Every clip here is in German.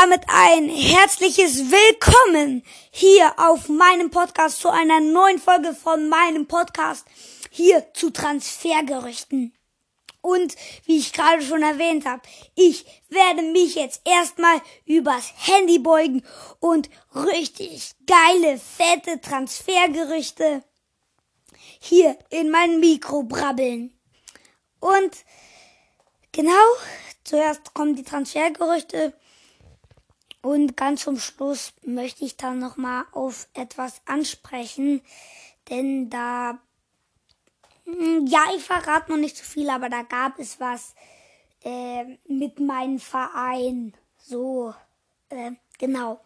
damit ein herzliches Willkommen hier auf meinem Podcast zu einer neuen Folge von meinem Podcast hier zu Transfergerüchten. Und wie ich gerade schon erwähnt habe, ich werde mich jetzt erstmal übers Handy beugen und richtig geile, fette Transfergerüchte hier in mein Mikro brabbeln. Und genau, zuerst kommen die Transfergerüchte und ganz zum Schluss möchte ich dann nochmal auf etwas ansprechen, denn da, hm, ja, ich verrate noch nicht zu so viel, aber da gab es was äh, mit meinem Verein. So, äh, genau.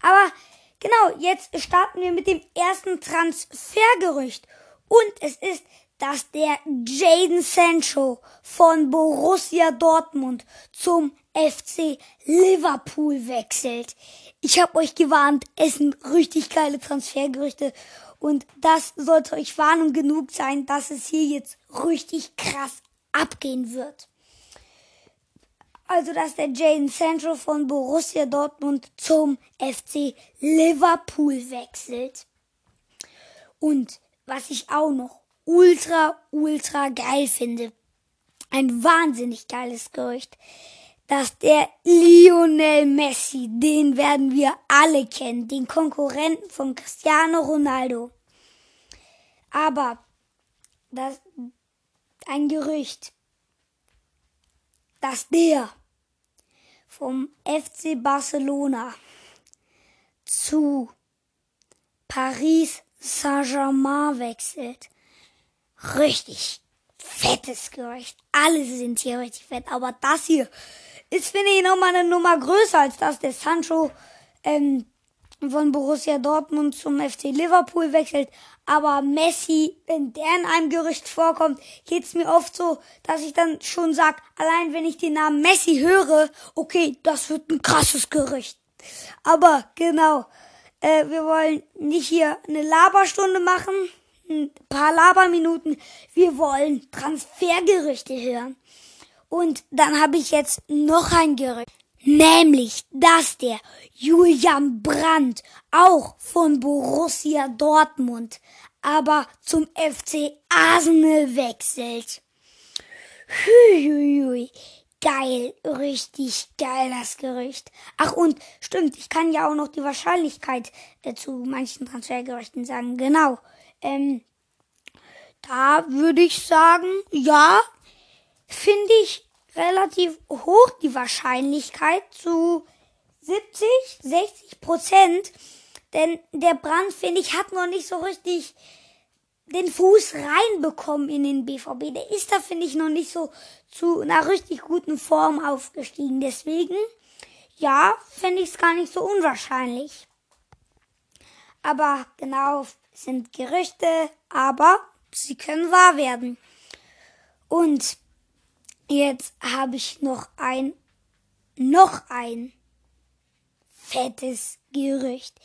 Aber genau, jetzt starten wir mit dem ersten Transfergerücht. Und es ist, dass der Jaden Sancho von Borussia Dortmund zum FC Liverpool wechselt. Ich habe euch gewarnt, es sind richtig geile Transfergerüchte und das sollte euch Warnung genug sein, dass es hier jetzt richtig krass abgehen wird. Also, dass der Jaden Sancho von Borussia Dortmund zum FC Liverpool wechselt. Und was ich auch noch ultra, ultra geil finde, ein wahnsinnig geiles Gerücht, dass der Lionel Messi, den werden wir alle kennen, den Konkurrenten von Cristiano Ronaldo. Aber das ein Gerücht, dass der vom FC Barcelona zu Paris Saint-Germain wechselt. Richtig fettes Gerücht. Alle sind hier richtig fett, aber das hier ist, finde ich, nochmal eine Nummer größer als das der Sancho ähm, von Borussia Dortmund zum FC Liverpool wechselt. Aber Messi, wenn der in einem Gerücht vorkommt, geht's mir oft so, dass ich dann schon sag, allein wenn ich den Namen Messi höre, okay, das wird ein krasses Gerücht. Aber genau, äh, wir wollen nicht hier eine Laberstunde machen, ein paar Laberminuten. Wir wollen Transfergerüchte hören. Und dann habe ich jetzt noch ein Gerücht. Nämlich, dass der Julian Brandt auch von Borussia Dortmund, aber zum FC Arsenal wechselt. Hühühüh. Geil, richtig geil das Gerücht. Ach und stimmt, ich kann ja auch noch die Wahrscheinlichkeit äh, zu manchen Transfergerüchten sagen. Genau. Ähm, da würde ich sagen, ja, finde ich relativ hoch die Wahrscheinlichkeit zu 70, 60 Prozent. Denn der Brand, finde ich, hat noch nicht so richtig den Fuß reinbekommen in den BVB. Der ist da, finde ich, noch nicht so zu einer richtig guten Form aufgestiegen. Deswegen, ja, finde ich es gar nicht so unwahrscheinlich. Aber genau, sind Gerüchte, aber sie können wahr werden. Und Jetzt habe ich noch ein, noch ein fettes Gerücht.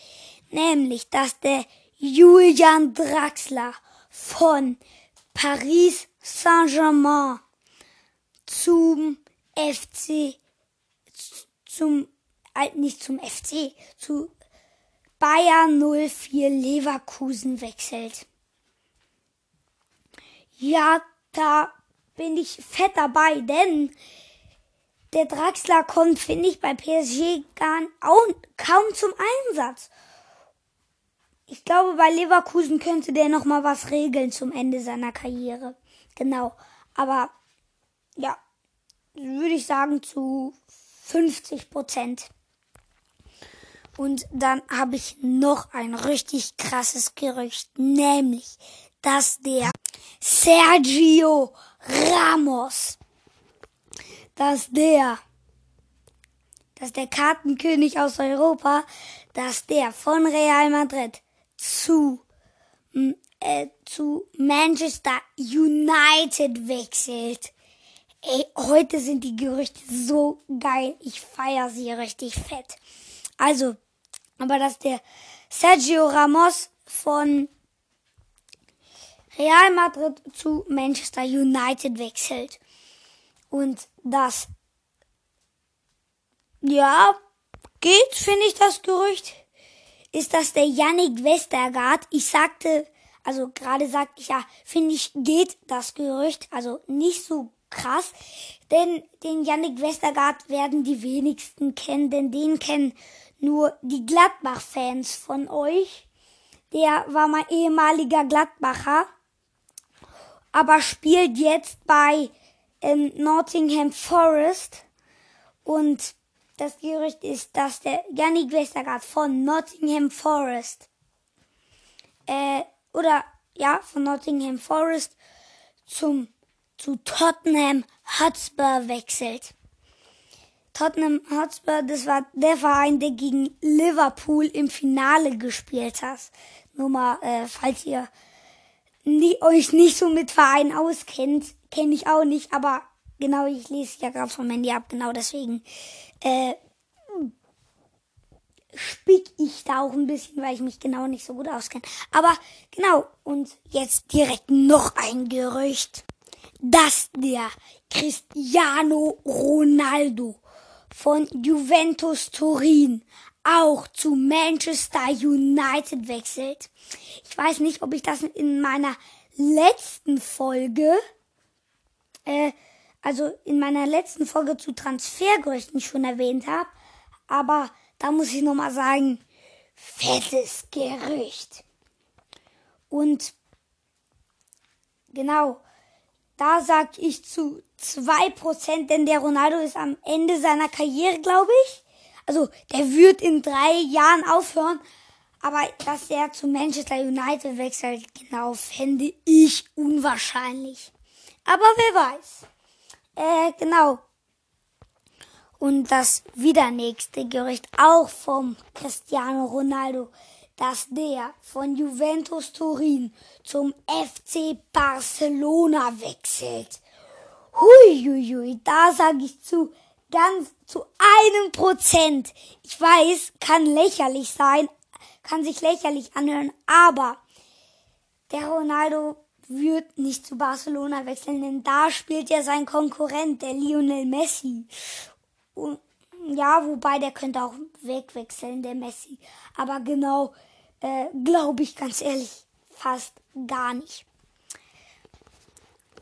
Nämlich, dass der Julian Draxler von Paris Saint-Germain zum FC, zum, äh, nicht zum FC, zu Bayern 04 Leverkusen wechselt. Ja, da bin ich fett dabei, denn der Draxler kommt, finde ich, bei PSG gar kaum zum Einsatz. Ich glaube, bei Leverkusen könnte der noch mal was regeln zum Ende seiner Karriere. Genau. Aber ja, würde ich sagen zu 50 Prozent. Und dann habe ich noch ein richtig krasses Gerücht, nämlich, dass der Sergio Ramos, dass der, dass der Kartenkönig aus Europa, dass der von Real Madrid zu, äh, zu Manchester United wechselt. Ey, heute sind die Gerüchte so geil. Ich feier sie richtig fett. Also, aber dass der Sergio Ramos von Real Madrid zu Manchester United wechselt. Und das, ja, geht, finde ich das Gerücht, ist das der Yannick Westergaard. Ich sagte, also gerade sagte ich ja, finde ich, geht das Gerücht, also nicht so krass, denn den Yannick Westergaard werden die wenigsten kennen, denn den kennen nur die Gladbach-Fans von euch. Der war mal ehemaliger Gladbacher, aber spielt jetzt bei ähm, Nottingham Forest und das Gerücht ist, dass der Yannick Westergaard von Nottingham Forest äh, oder ja von Nottingham Forest zum zu Tottenham Hotspur wechselt. Tottenham Hotspur, das war der Verein, der gegen Liverpool im Finale gespielt hat. Nur mal, äh, falls ihr nie, euch nicht so mit Vereinen auskennt, kenne ich auch nicht, aber genau, ich lese ja gerade vom Handy ab, genau deswegen äh, spick ich da auch ein bisschen, weil ich mich genau nicht so gut auskenne. Aber genau, und jetzt direkt noch ein Gerücht, dass der Cristiano Ronaldo von Juventus Turin auch zu Manchester United wechselt. Ich weiß nicht, ob ich das in meiner letzten Folge, äh, also in meiner letzten Folge zu Transfergerüchten schon erwähnt habe, aber da muss ich nochmal sagen, fettes Gerücht. Und genau, da sag ich zu zwei Prozent, denn der Ronaldo ist am Ende seiner Karriere, glaube ich. Also der wird in drei Jahren aufhören. Aber dass er zu Manchester United wechselt, genau, fände ich unwahrscheinlich. Aber wer weiß. Äh, genau. Und das wieder nächste Gerücht auch vom Cristiano Ronaldo, dass der von Juventus Turin zum FC Barcelona wechselt. Huiuiui, da sage ich zu ganz zu einem Prozent. Ich weiß, kann lächerlich sein, kann sich lächerlich anhören, aber der Ronaldo wird nicht zu Barcelona wechseln, denn da spielt ja sein Konkurrent, der Lionel Messi. Und, ja, wobei der könnte auch wegwechseln, der Messi. Aber genau, äh, glaube ich ganz ehrlich, fast gar nicht.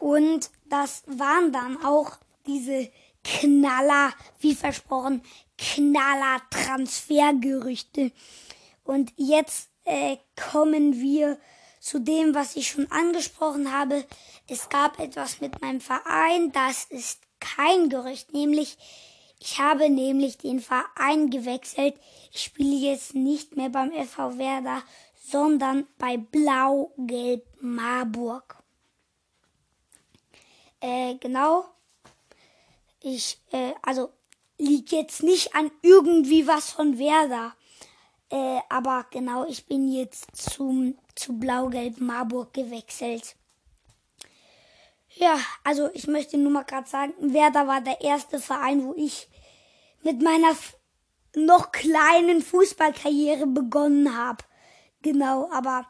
Und das waren dann auch diese Knaller, wie versprochen, Knaller Transfergerüchte. Und jetzt äh, kommen wir zu dem, was ich schon angesprochen habe. Es gab etwas mit meinem Verein, das ist kein Gerücht, nämlich ich habe nämlich den Verein gewechselt. Ich spiele jetzt nicht mehr beim FV Werder, sondern bei Blau-Gelb Marburg. Äh, genau. Ich, äh, also liegt jetzt nicht an irgendwie was von Werder. Äh, aber genau, ich bin jetzt zum, zu Blau-Gelb Marburg gewechselt. Ja, also ich möchte nur mal gerade sagen, Werder war der erste Verein, wo ich mit meiner noch kleinen Fußballkarriere begonnen habe. Genau, aber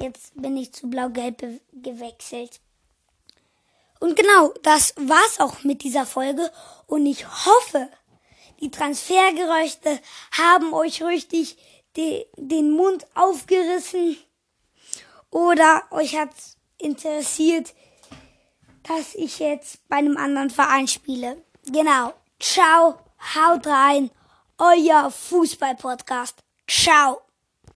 jetzt bin ich zu Blau-Gelb gewechselt. Und genau, das war's auch mit dieser Folge. Und ich hoffe, die Transfergerüchte haben euch richtig de den Mund aufgerissen. Oder euch hat's interessiert, dass ich jetzt bei einem anderen Verein spiele. Genau. Ciao, haut rein. Euer Fußball-Podcast. Ciao.